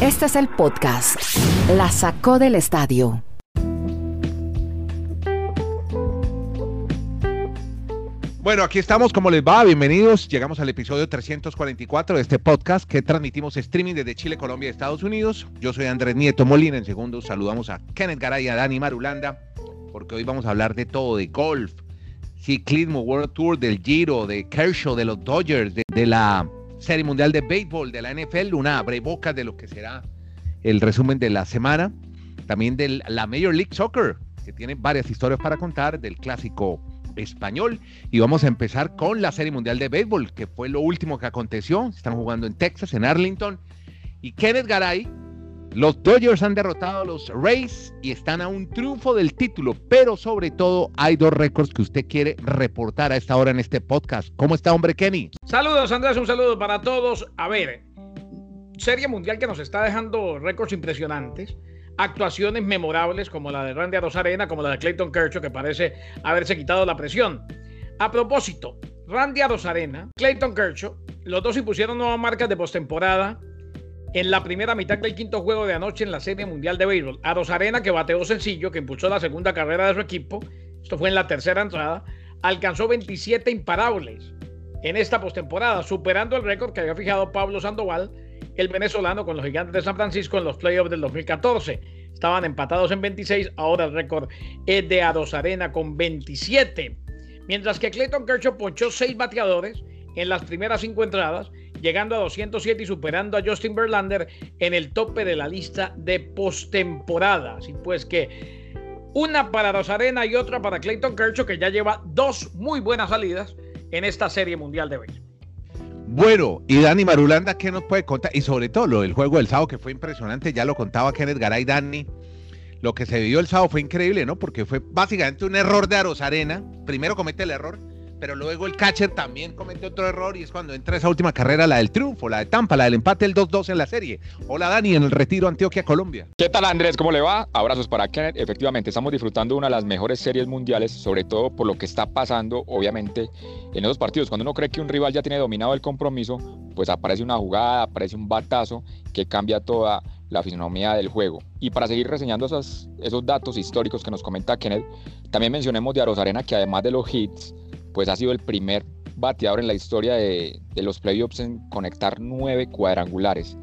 Este es el podcast. La sacó del estadio. Bueno, aquí estamos, ¿cómo les va? Bienvenidos. Llegamos al episodio 344 de este podcast que transmitimos streaming desde Chile, Colombia y Estados Unidos. Yo soy Andrés Nieto Molina. En segundo saludamos a Kenneth Garay y a Dani Marulanda, porque hoy vamos a hablar de todo, de golf, ciclismo, World Tour, del Giro, de Kershaw, de los Dodgers, de, la Serie Mundial de Béisbol, de la NFL, una boca de lo que será el resumen de la semana. También de la Major League Soccer, que tiene varias historias para contar, del clásico español. Y vamos a empezar con la Serie Mundial de Béisbol, que fue lo último que aconteció. Están jugando en Texas, en Arlington. Y Kenneth Garay, los Dodgers han derrotado a los Rays y están a un triunfo del título, pero sobre todo hay dos récords que usted quiere reportar a esta hora en este podcast. ¿Cómo está, hombre Kenny? Saludos, Andrés, un saludo para todos. A ver, Serie Mundial que nos está dejando récords impresionantes actuaciones memorables como la de Randy Arozarena, como la de Clayton Kershaw, que parece haberse quitado la presión. A propósito, Randy Arozarena, Clayton Kershaw, los dos impusieron nuevas marcas de postemporada en la primera mitad del quinto juego de anoche en la Serie Mundial de Béisbol. Arozarena, que bateó sencillo, que impulsó la segunda carrera de su equipo, esto fue en la tercera entrada, alcanzó 27 imparables en esta postemporada, superando el récord que había fijado Pablo Sandoval el venezolano con los gigantes de San Francisco en los playoffs del 2014. Estaban empatados en 26, ahora el récord es de Arena con 27. Mientras que Clayton Kershaw ponchó seis bateadores en las primeras cinco entradas, llegando a 207 y superando a Justin Verlander en el tope de la lista de postemporada. Así pues que una para Arena y otra para Clayton Kershaw, que ya lleva dos muy buenas salidas en esta serie mundial de béisbol. Bueno, y Dani Marulanda, ¿qué nos puede contar? Y sobre todo lo del juego del sábado, que fue impresionante, ya lo contaba Kenneth Garay Dani. Lo que se vivió el sábado fue increíble, ¿no? Porque fue básicamente un error de Arosarena. Primero comete el error, pero luego el catcher también comete otro error y es cuando entra esa última carrera, la del triunfo, la de Tampa, la del empate el 2-2 en la serie. Hola Dani, en el retiro Antioquia, Colombia. ¿Qué tal Andrés? ¿Cómo le va? Abrazos para Kenneth. Efectivamente, estamos disfrutando de una de las mejores series mundiales, sobre todo por lo que está pasando, obviamente, en esos partidos. Cuando uno cree que un rival ya tiene dominado el compromiso, pues aparece una jugada, aparece un batazo que cambia toda la fisonomía del juego. Y para seguir reseñando esos, esos datos históricos que nos comenta Kenneth, también mencionemos de Arena que además de los hits, pues ha sido el primer bateador en la historia de, los playoffs en conectar nueve cuadrangulares.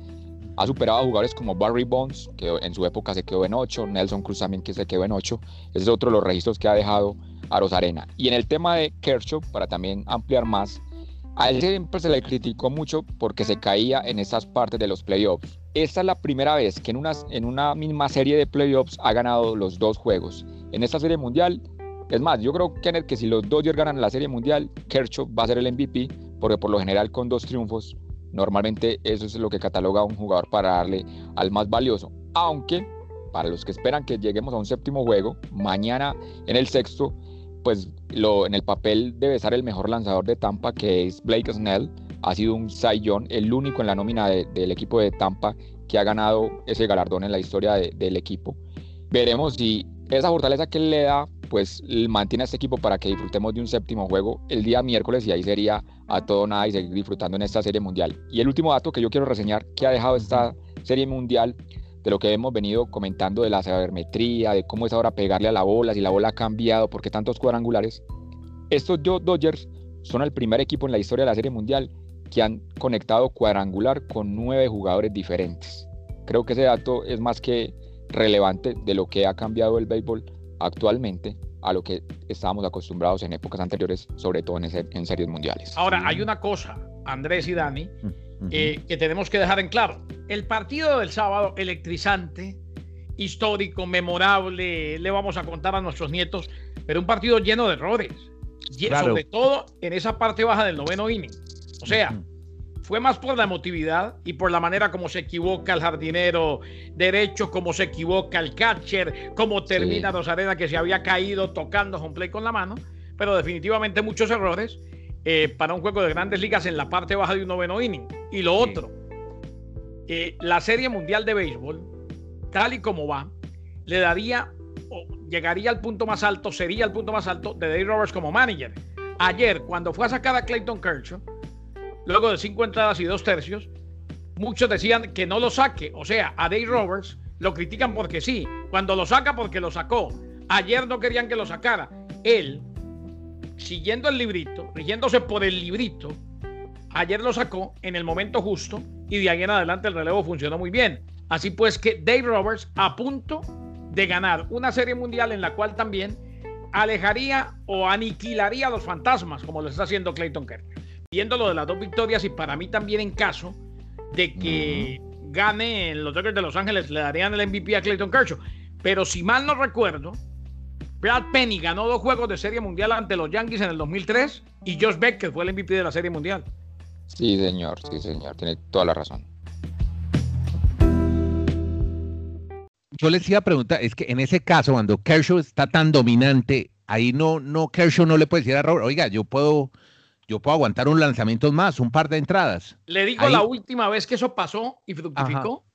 Ha superado a jugadores como Barry Bonds, que en su época se quedó en ocho, Nelson Cruz también que se quedó en ocho. Ese es otro de los registros que ha dejado a Rosarena. Y en el tema de Kershaw, para también ampliar más, a él siempre se le criticó mucho porque se caía en esas partes de los playoffs. Esta es la primera vez que en una, en una misma serie de playoffs ha ganado los dos juegos. En esta serie mundial es más, yo creo, Kenneth, que si los Dodgers ganan la Serie Mundial, Kershaw va a ser el MVP, porque por lo general con dos triunfos, normalmente eso es lo que cataloga a un jugador para darle al más valioso. Aunque, para los que esperan que lleguemos a un séptimo juego, mañana en el sexto, pues lo, en el papel debe estar el mejor lanzador de Tampa, que es Blake Snell. Ha sido un Cy el único en la nómina del equipo de Tampa que ha ganado ese galardón en la historia del equipo. Veremos si esa fortaleza que le da pues mantiene a este equipo para que disfrutemos de un séptimo juego el día miércoles y ahí sería a todo nada y seguir disfrutando en esta serie mundial. Y el último dato que yo quiero reseñar que ha dejado esta serie mundial de lo que hemos venido comentando de la sabermetría, de cómo es ahora pegarle a la bola, si la bola ha cambiado, por qué tantos cuadrangulares. Estos Dodgers son el primer equipo en la historia de la serie mundial que han conectado cuadrangular con nueve jugadores diferentes. Creo que ese dato es más que relevante de lo que ha cambiado el béisbol actualmente a lo que estábamos acostumbrados en épocas anteriores, sobre todo en, series mundiales. Ahora, hay una cosa, Andrés y Dani, eh, que tenemos que dejar en claro. El partido del sábado, electrizante, histórico, memorable, le vamos a contar a nuestros nietos, pero un partido lleno de errores, sobre todo en esa parte baja del noveno inning. O sea, fue más por la emotividad y por la manera como se equivoca el jardinero derecho, como se equivoca el catcher, cómo termina sí. Arena que se había caído tocando home play con la mano, pero definitivamente muchos errores eh, para un juego de grandes ligas en la parte baja de un noveno inning. Y lo otro, eh, la Serie Mundial de Béisbol, tal y como va, le daría o llegaría al punto más alto, sería el punto más alto de Dave Roberts como manager. Ayer, cuando fue a sacar a Clayton Kershaw, luego de cinco entradas y dos tercios, muchos decían que no lo saque. O sea, a Dave Roberts lo critican porque sí. Cuando lo saca, porque lo sacó. Ayer no querían que lo sacara. Él, siguiendo el librito, rigiéndose por el librito, ayer lo sacó en el momento justo y de ahí en adelante el relevo funcionó muy bien. Así pues que Dave Roberts a punto de ganar una serie mundial en la cual también alejaría o aniquilaría a los fantasmas, como lo está haciendo Clayton Kershaw. Viendo lo de las dos victorias y para mí también en caso de que gane en los Dodgers de Los Ángeles, le darían el MVP a Clayton Kershaw. Pero si mal no recuerdo, Brad Penny ganó dos juegos de Serie Mundial ante los Yankees en el 2003 y Josh Beck, fue el MVP de la Serie Mundial. Sí, señor, sí, señor, tiene toda la razón. Yo les iba a preguntar, es que en ese caso, cuando Kershaw está tan dominante, ahí no, no, Kershaw no le puede decir a Robert, oiga, yo puedo, yo puedo aguantar un lanzamiento más, un par de entradas. Le digo la última vez que eso pasó y fructificó.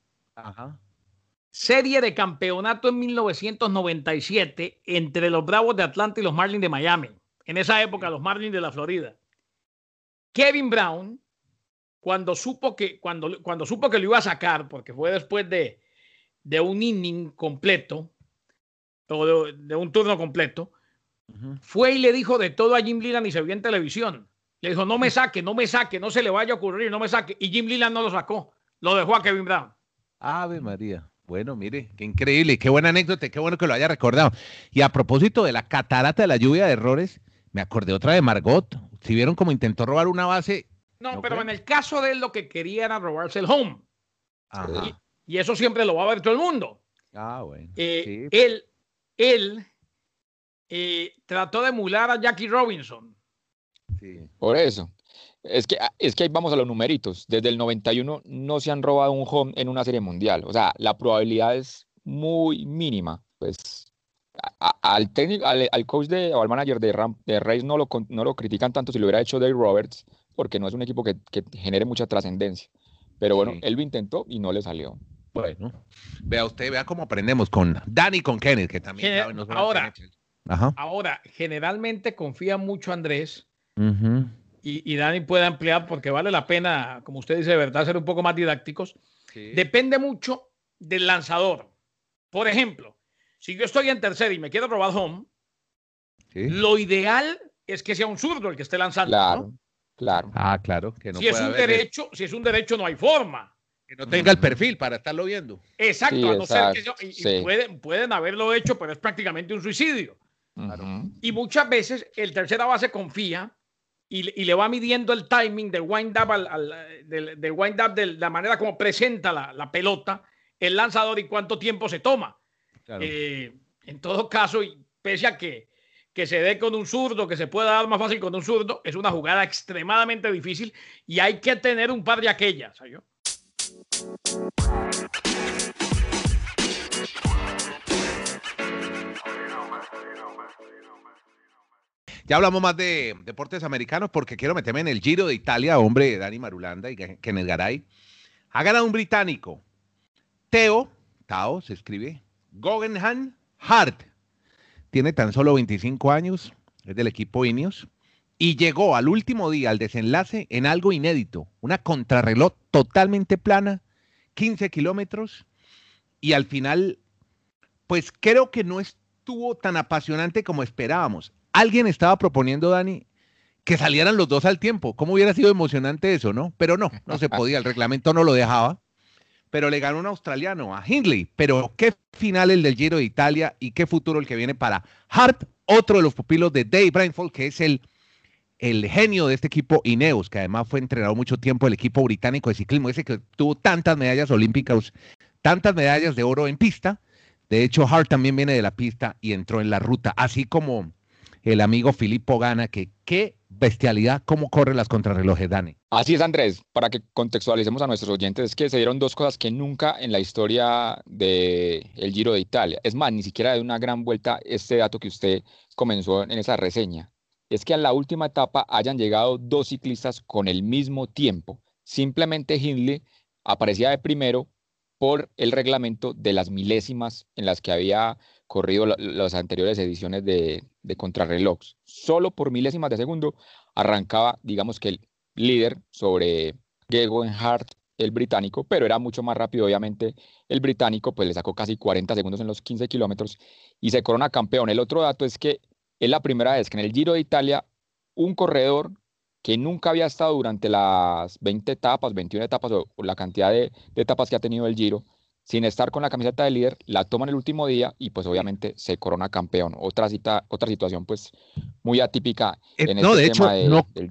Serie de campeonato en 1997 entre los Bravos de Atlanta y los Marlins de Miami. En esa época, los Marlins de la Florida. Kevin Brown, cuando supo que, cuando, cuando supo que lo iba a sacar, porque fue después de, de un inning completo, o de, un turno completo, fue y le dijo de todo a Jim Leland y se vio en televisión. Le dijo, no me saque, no me saque, no se le vaya a ocurrir, no me saque. Y Jim Leland no lo sacó, lo dejó a Kevin Brown. Ave María. Bueno, mire, qué increíble, qué buena anécdota, qué bueno que lo haya recordado. Y a propósito de la catarata de la lluvia de errores, me acordé otra de Margot. Si vieron cómo intentó robar una base. No, pero en el caso de él lo que quería era robarse el home. Ajá. Y eso siempre lo va a ver todo el mundo. Ah, bueno. Eh, él, él eh, trató de emular a Jackie Robinson. Sí. Por eso. Es que, es que ahí vamos a los numeritos. Desde el 91 no se han robado un home en una serie mundial. O sea, la probabilidad es muy mínima. Pues al técnico, al, coach de, o al manager de, Ram, de Reyes no lo, no lo critican tanto si lo hubiera hecho Dave Roberts, porque no es un equipo que, que genere mucha trascendencia. Pero bueno, él lo intentó y no le salió. Bueno, vea usted, vea cómo aprendemos con Dani y con Kenneth, que también ahora, ahora, generalmente confía mucho Andrés y, Dani puede ampliar porque vale la pena, como usted dice, de verdad, ser un poco más didácticos. Depende mucho del lanzador. Por ejemplo, si yo estoy en tercera y me quiero robar home, lo ideal es que sea un zurdo el que esté lanzando. Claro, claro. Ah, claro. Que no si es un derecho, si es un derecho, no hay forma que no tenga el perfil para estarlo viendo. Exacto, a no ser que yo, y, pueden, pueden, haberlo hecho, pero es prácticamente un suicidio. Y muchas veces el tercera base confía y, y, le va midiendo el timing del wind up, al, del, del, wind up de la manera como presenta la, la, pelota el lanzador y cuánto tiempo se toma. Eh, en todo caso, y pese a que, que se dé con un zurdo, que se pueda dar más fácil con un zurdo, es una jugada extremadamente difícil y hay que tener un par de aquellas. ¿sabes? Ya hablamos más de deportes americanos porque quiero meterme en el Giro de Italia, hombre, Dani Marulanda y Kenneth Garay. Ha ganado un británico, Teo, Tao se escribe, Guggenheim Hart. Tiene tan solo 25 años, es del equipo Ineos y llegó al último día, al desenlace, en algo inédito, una contrarreloj totalmente plana, 15 kilómetros, y al final, pues creo que no estuvo tan apasionante como esperábamos. Alguien estaba proponiendo, Dani, que salieran los dos al tiempo. ¿Cómo hubiera sido emocionante eso, no? Pero no, no se podía, el reglamento no lo dejaba. Pero le ganó un australiano, a Hindley. Pero qué final el del Giro de Italia y qué futuro el que viene para Hart, otro de los pupilos de Dave Brainfold, que es el el genio de este equipo Ineos, que además fue entrenado mucho tiempo el equipo británico de ciclismo, ese que tuvo tantas medallas olímpicas, tantas medallas de oro en pista. De hecho, Hart también viene de la pista y entró en la ruta, así como el amigo Filippo Gana, que qué bestialidad cómo corre las contrarrelojes, Dani. Así es, Andrés, para que contextualicemos a nuestros oyentes, es que se dieron dos cosas que nunca en la historia del el Giro de Italia, es más, ni siquiera de una gran vuelta este dato que usted comenzó en esa reseña es que a la última etapa hayan llegado dos ciclistas con el mismo tiempo. Simplemente Hindley aparecía de primero por el reglamento de las milésimas en las que había corrido las anteriores ediciones de, de contrarreloj. Solo por milésimas de segundo arrancaba, digamos que el líder sobre Hart el británico, pero era mucho más rápido, obviamente. El británico, pues le sacó casi 40 segundos en los 15 kilómetros y se corona campeón. El otro dato es que es la primera vez que en el Giro de Italia un corredor que nunca había estado durante las 20 etapas, 21 etapas o, la cantidad de, etapas que ha tenido el Giro, sin estar con la camiseta de líder, la toma en el último día y pues obviamente se corona campeón. Otra, cita, otra situación pues muy atípica. Eh, en no, este de hecho,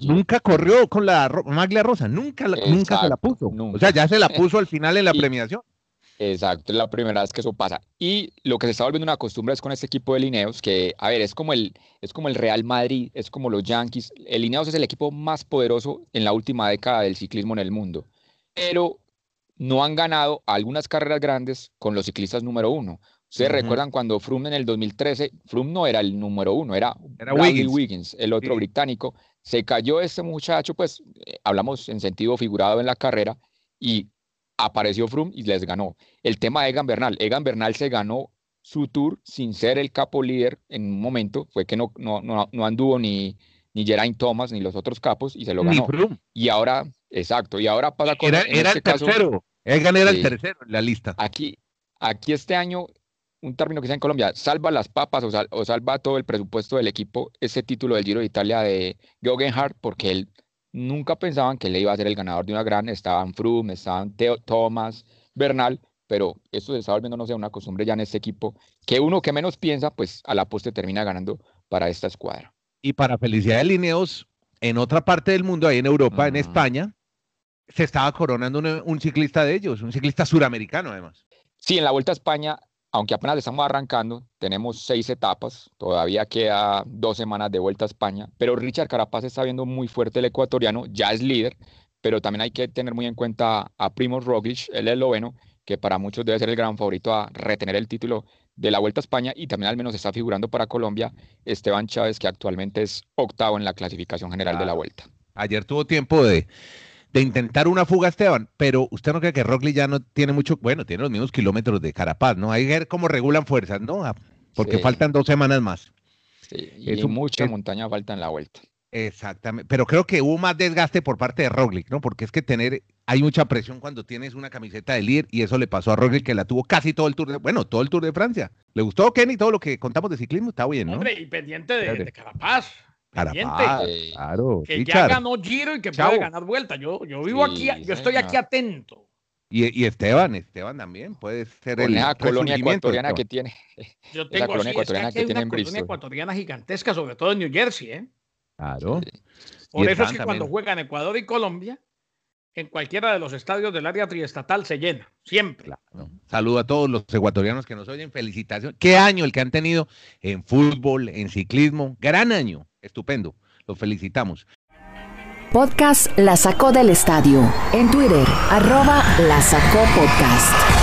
nunca corrió con la maglia rosa, nunca, nunca se la puso. O sea, ya se la puso al final en la premiación. Exacto, es la primera vez que eso pasa. Y lo que se está volviendo una costumbre es con este equipo de Lineos, que, a ver, es como el, es como el Real Madrid, es como los Yankees. El Lineos es el equipo más poderoso en la última década del ciclismo en el mundo, pero no han ganado algunas carreras grandes con los ciclistas número uno. Ustedes recuerdan cuando Froome en el 2013, Froome no era el número uno, era, era Wiggins. el otro británico. Se cayó este muchacho, pues eh, hablamos en sentido figurado en la carrera, y apareció Froome y les ganó. El tema de Egan Bernal, Egan Bernal se ganó su tour sin ser el capo líder en un momento, fue que no, no, no, anduvo ni, ni Geraint Thomas ni los otros capos y se lo ganó. Y ahora, exacto, y ahora pasa con... Era, era este el tercero, Egan era el tercero en la lista. Aquí, aquí este año, un término que sea en Colombia, salva las papas o, salva todo el presupuesto del equipo, ese título del Giro de Italia de Geoghegan porque él nunca pensaban que él iba a ser el ganador de una gran, estaban Froome, estaban Theo, Thomas, Bernal, pero esto se está volviendo, no sé, una costumbre ya en este equipo, que uno que menos piensa, pues a la postre termina ganando para esta escuadra. Y para felicidad de Lineos, en otra parte del mundo, ahí en Europa, en España, se estaba coronando un, ciclista de ellos, un ciclista suramericano además. Sí, en la Vuelta a España aunque apenas estamos arrancando, tenemos seis etapas, todavía queda dos semanas de vuelta a España, pero Richard Carapaz está viendo muy fuerte el ecuatoriano, ya es líder, pero también hay que tener muy en cuenta a Primoz Roglic, el esloveno, que para muchos debe ser el gran favorito a retener el título de la Vuelta a España y también al menos está figurando para Colombia Esteban Chávez, que actualmente es octavo en la clasificación general de la Vuelta. Ayer tuvo tiempo de de intentar una fuga, Esteban, pero usted no cree que Rockley ya no tiene mucho, bueno, tiene los mismos kilómetros de Carapaz, ¿no? Hay que ver cómo regulan fuerzas, ¿no? Ah, porque faltan dos semanas más. Sí, y mucha montaña falta en la vuelta. Exactamente, pero creo que hubo más desgaste por parte de Roglic, ¿no? Porque es que tener, hay mucha presión cuando tienes una camiseta de líder y eso le pasó a Roglic que la tuvo casi todo el Tour de, bueno, todo el Tour de Francia. ¿Le gustó Kenny todo lo que contamos de ciclismo? Está bien, ¿no? Hombre, y pendiente de Carapaz. Carapaz, claro. Que ya ganó Giro y que puede ganar vuelta. Yo, yo vivo aquí, yo estoy aquí atento. Y, Esteban, Esteban también puede ser el la colonia ecuatoriana que tiene. Yo tengo, colonia ecuatoriana que, tiene una colonia ecuatoriana gigantesca, sobre todo en New Jersey, ¿eh? Claro. Por eso es que cuando juegan Ecuador y Colombia, en cualquiera de los estadios del área triestatal se llena, siempre. Claro. Saludo a todos los ecuatorianos que nos oyen, felicitaciones. Qué año el que han tenido en fútbol, en ciclismo, gran año. Estupendo. Los felicitamos. Podcast La Sacó del Estadio. En Twitter, arroba La Sacó Podcast.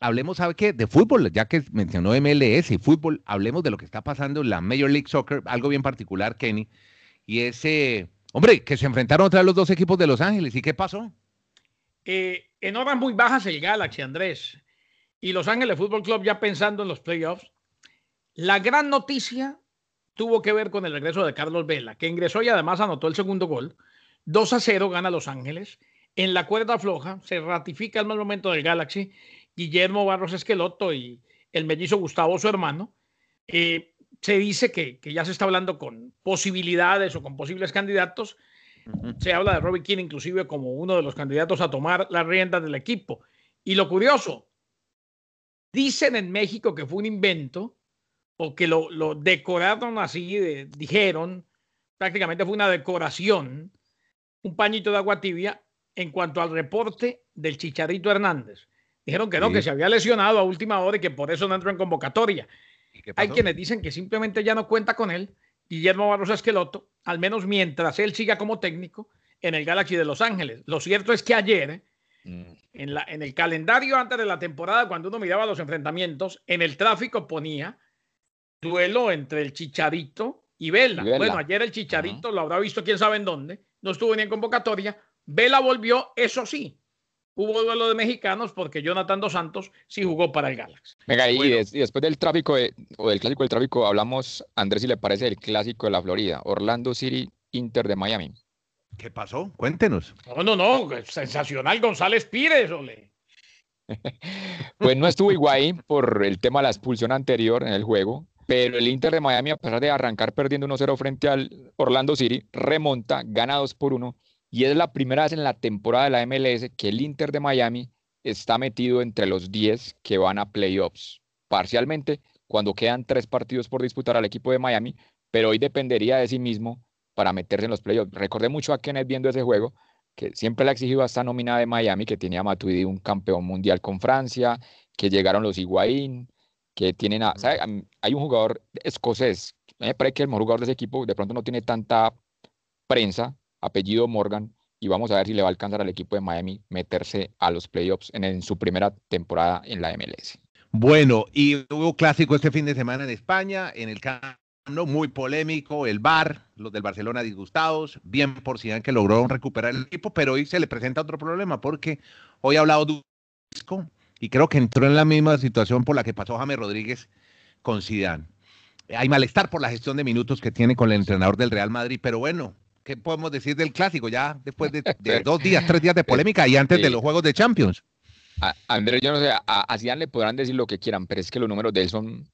Hablemos, ¿sabe qué? De fútbol, ya que mencionó MLS y fútbol, hablemos de lo que está pasando en la Major League Soccer, algo bien particular, Kenny, y ese, hombre, que se enfrentaron otra vez los dos equipos de Los Ángeles, ¿y qué pasó? Eh, en horas muy bajas el Galaxy, Andrés, y Los Ángeles Fútbol Club ya pensando en los playoffs. La gran noticia tuvo que ver con el regreso de Carlos Vela, que ingresó y además anotó el segundo gol. 2 a 0 gana Los Ángeles. En la cuerda floja se ratifica el mal momento del Galaxy. Guillermo Barros Esqueloto y el mellizo Gustavo, su hermano. Eh, se dice que, que, ya se está hablando con posibilidades o con posibles candidatos se habla de Robbie King inclusive como uno de los candidatos a tomar las riendas del equipo. Y lo curioso, dicen en México que fue un invento o que lo, decoraron así, dijeron, prácticamente fue una decoración, un pañito de agua tibia en cuanto al reporte del Chicharito Hernández. Dijeron que no, que se había lesionado a última hora y que por eso no entró en convocatoria. Hay quienes dicen que simplemente ya no cuenta con él Guillermo Barros Esqueloto, al menos mientras él siga como técnico en el Galaxy de Los Ángeles. Lo cierto es que ayer, mm. en, la, en el calendario antes de la temporada, cuando uno miraba los enfrentamientos, en el tráfico ponía duelo entre el Chicharito y Vela. Bueno, ayer el Chicharito lo habrá visto quién sabe en dónde, no estuvo ni en convocatoria. Vela volvió, eso sí, hubo duelo de mexicanos porque Jonathan Dos Santos sí jugó para el Galaxy. Venga, y, después del tráfico o del clásico del tráfico, hablamos, Andrés, si le parece, del clásico de la Florida, Orlando City, Inter de Miami. ¿Qué pasó? Cuéntenos. No, no, no, sensacional González Pires, ole. pues no estuvo Higuaín por el tema de la expulsión anterior en el juego, pero el Inter de Miami, a pesar de arrancar perdiendo 1-0 frente al Orlando City, remonta, gana 2 por 1 y es la primera vez en la temporada de la MLS que el Inter de Miami está metido entre los 10 que van a playoffs. Parcialmente, cuando quedan tres partidos por disputar al equipo de Miami, pero hoy dependería de sí mismo para meterse en los playoffs. Recordé mucho a Kenneth viendo ese juego, que siempre le ha exigido a esta nómina de Miami, que tenía Matuidi un campeón mundial con Francia, que llegaron los Higuaín, que tienen a, Hay un jugador escocés, me parece que el mejor jugador de ese equipo de pronto no tiene tanta prensa, apellido Morgan, y vamos a ver si le va a alcanzar al equipo de Miami meterse a los playoffs en, su primera temporada en la MLS. Bueno, y hubo clásico este fin de semana en España, en el muy polémico, el VAR, los del Barcelona disgustados, bien por Zidane que logró recuperar el equipo, pero hoy se le presenta otro problema porque hoy ha hablado Duisco y creo que entró en la misma situación por la que pasó James Rodríguez con Zidane. Hay malestar por la gestión de minutos que tiene con el entrenador del Real Madrid, pero bueno, ¿qué podemos decir del clásico ya después de, dos días, tres días de polémica y antes de los Juegos de Champions? Andrés, yo no sé, a, a Zidane le podrán decir lo que quieran, pero es que los números de él son,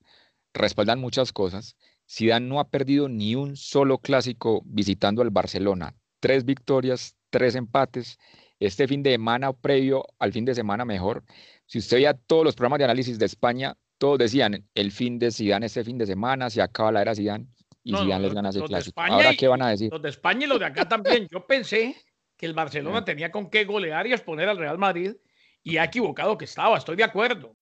respaldan muchas cosas. Zidane no ha perdido ni un solo clásico visitando al Barcelona. Tres victorias, tres empates. Este fin de semana previo al fin de semana mejor. Si usted veía todos los programas de análisis de España, todos decían el fin de Zidane este fin de semana, se acaba la era Zidane y Zidane les gana ese clásico. Ahora qué van a decir? Los de España y los de acá también. Yo pensé que el Barcelona tenía con qué golear y exponer al Real Madrid y ha equivocado que estaba, estoy de acuerdo.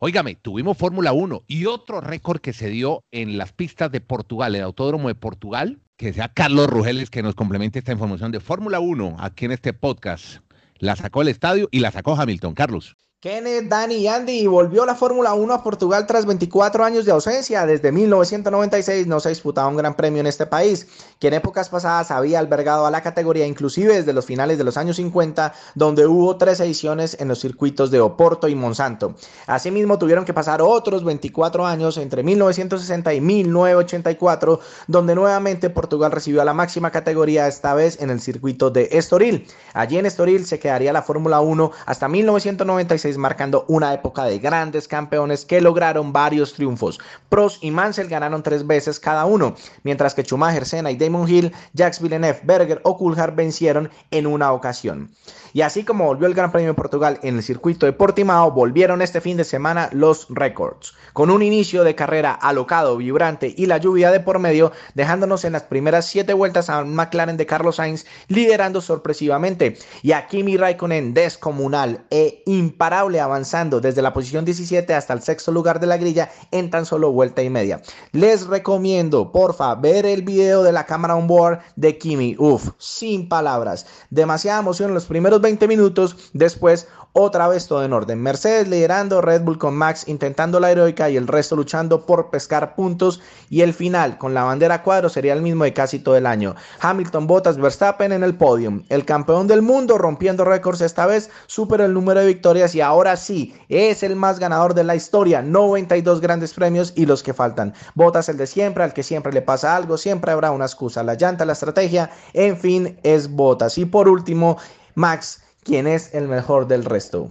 Óigame, tuvimos Fórmula 1 y otro récord que se dio en las pistas de Portugal, el Autódromo de Portugal, que sea Carlos Rugeles que nos complemente esta información de Fórmula 1 aquí en este podcast. La sacó el estadio y la sacó Hamilton. Carlos. Kenneth, Dani y Andy volvió la Fórmula 1 a Portugal tras 24 años de ausencia. Desde 1996 no se disputaba un gran premio en este país, que en épocas pasadas había albergado a la categoría inclusive desde los finales de los años 50, donde hubo tres ediciones en los circuitos de Oporto y Monsanto. Asimismo tuvieron que pasar otros 24 años entre 1960 y 1984, donde nuevamente Portugal recibió a la máxima categoría, esta vez en el circuito de Estoril. Allí en Estoril se quedaría la Fórmula 1 hasta 1996 marcando una época de grandes campeones que lograron varios triunfos. Prost y Mansell ganaron tres veces cada uno, mientras que Schumacher, Senna y Damon Hill, Jacques Villeneuve, Berger o Coulthard vencieron en una ocasión. Y así como volvió el Gran Premio de Portugal en el circuito de Portimao, volvieron este fin de semana los récords, con un inicio de carrera alocado, vibrante y la lluvia de por medio, dejándonos en las primeras siete vueltas a McLaren de Carlos Sainz liderando sorpresivamente y a Kimi Raikkonen descomunal e imparable avanzando desde la posición 17 hasta el sexto lugar de la grilla en tan solo vuelta y media. Les recomiendo, porfa, ver el video de la cámara on board de Kimi. Uf, sin palabras. Demasiada emoción en los primeros 20 minutos. Después, otra vez todo en orden. Mercedes liderando, Red Bull con Max intentando la heroica y el resto luchando por pescar puntos. Y el final con la bandera cuadro sería el mismo de casi todo el año. Hamilton, Bottas, Verstappen en el podium. El campeón del mundo rompiendo récords esta vez, supera el número de victorias y ahora sí es el más ganador de la historia. 92 grandes premios y los que faltan. Bottas el de siempre, al que siempre le pasa algo, siempre habrá una excusa. La llanta, la estrategia, en fin, es Bottas. Y por último, Max, ¿quién es el mejor del resto?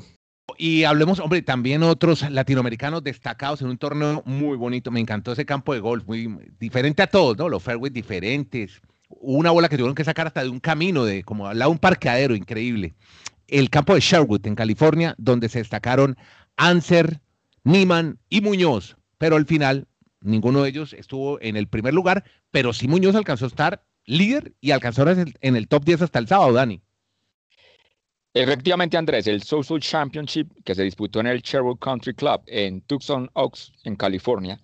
Y hablemos, hombre, también otros latinoamericanos destacados en un torneo muy bonito. Me encantó ese campo de golf, muy diferente a todos, ¿no? Los fairways diferentes. Una bola que tuvieron que sacar hasta de un camino, de como al lado un parqueadero increíble. El campo de Sherwood, en California, donde se destacaron Anser, Niman y Muñoz. Pero al final, ninguno de ellos estuvo en el primer lugar, pero sí Muñoz alcanzó a estar líder y alcanzó en el top 10 hasta el sábado, Dani. Efectivamente, Andrés, el Social Championship que se disputó en el Sherwood Country Club en Tucson Oaks, en California.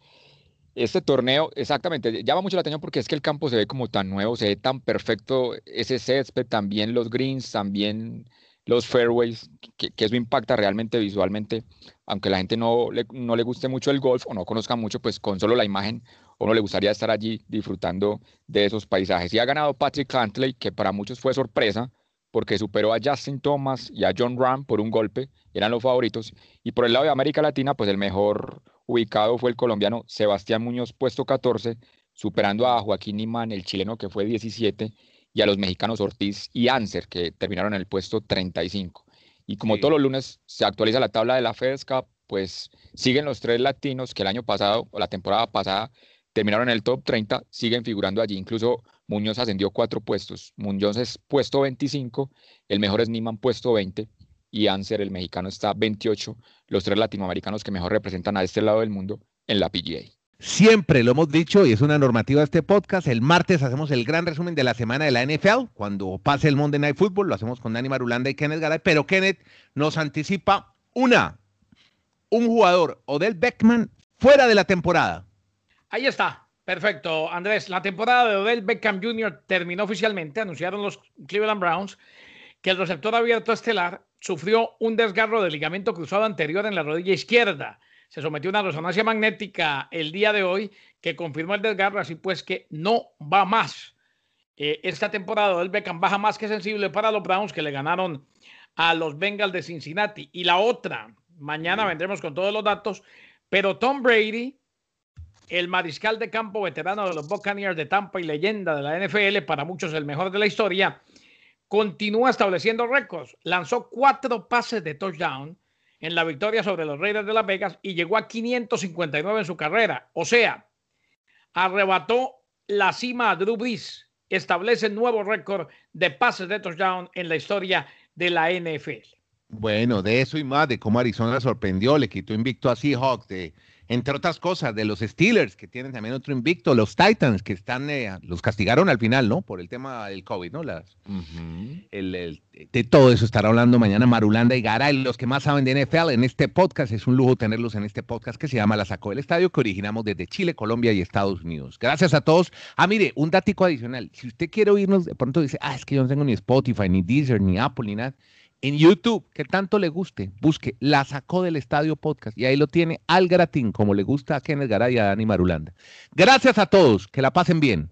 Este torneo, exactamente, llama mucho la atención porque es que el campo se ve como tan nuevo, se ve tan perfecto ese césped, también los greens, también los fairways, que, eso impacta realmente visualmente, aunque la gente no le, no le guste mucho el golf o no conozca mucho, pues con solo la imagen uno le gustaría estar allí disfrutando de esos paisajes. Y ha ganado Patrick Cantley, que para muchos fue sorpresa, porque superó a Justin Thomas y a John Ram por un golpe, eran los favoritos. Y por el lado de América Latina, pues el mejor ubicado fue el colombiano Sebastián Muñoz, puesto 14, superando a Joaquín Imán, el chileno que fue 17, y a los mexicanos Ortiz y Anser, que terminaron en el puesto 35. Y como todos los lunes se actualiza la tabla de la FedEx Cup, pues siguen los tres latinos que el año pasado o la temporada pasada terminaron en el top 30, siguen figurando allí. Incluso Muñoz ascendió cuatro puestos. Muñoz es puesto 25, el mejor es Niman puesto 20 y Anser, el mexicano, está 28, los tres latinoamericanos que mejor representan a este lado del mundo en la PGA. Siempre lo hemos dicho y es una normativa de este podcast. El martes hacemos el gran resumen de la semana de la NFL. Cuando pase el Monday Night Football, lo hacemos con Dani Marulanda y Kenneth Garay. Pero Kenneth nos anticipa una, un jugador, Odell Beckman, fuera de la temporada. Ahí está. Perfecto, Andrés. La temporada de Odell Beckham Jr. terminó oficialmente. Anunciaron los Cleveland Browns que el receptor abierto estelar sufrió un desgarro del ligamento cruzado anterior en la rodilla izquierda se sometió a una resonancia magnética el día de hoy que confirmó el desgarro, así pues que no va más. Eh, esta temporada del Beckham baja más que sensible para los Browns que le ganaron a los Bengals de Cincinnati. Y la otra, mañana vendremos con todos los datos, pero Tom Brady, el mariscal de campo veterano de los Buccaneers de Tampa y leyenda de la NFL, para muchos el mejor de la historia, continúa estableciendo récords. Lanzó cuatro pases de touchdown en la victoria sobre los Raiders de Las Vegas y llegó a 559 en su carrera. O sea, arrebató la cima a Drew Brees, establece nuevo récord de pases de touchdown en la historia de la NFL. Bueno, de eso y más, de cómo Arizona sorprendió, le quitó invicto a Seahawks, de entre otras cosas, de los Steelers, que tienen también otro invicto, los Titans, que están, eh, los castigaron al final, ¿no? Por el tema del COVID, ¿no? Las, de todo eso estará hablando mañana Marulanda y Garay, los que más saben de NFL en este podcast. Es un lujo tenerlos en este podcast que se llama La Sacó del Estadio, que originamos desde Chile, Colombia y Estados Unidos. Gracias a todos. Ah, mire, un dático adicional. Si usted quiere oírnos, de pronto dice, ah, es que yo no tengo ni Spotify, ni Deezer, ni Apple, ni nada en YouTube, que tanto le guste, busque La Sacó del Estadio Podcast y ahí lo tiene al gratín, como le gusta a Kenneth Garay y a Dani Marulanda. Gracias a todos, que la pasen bien.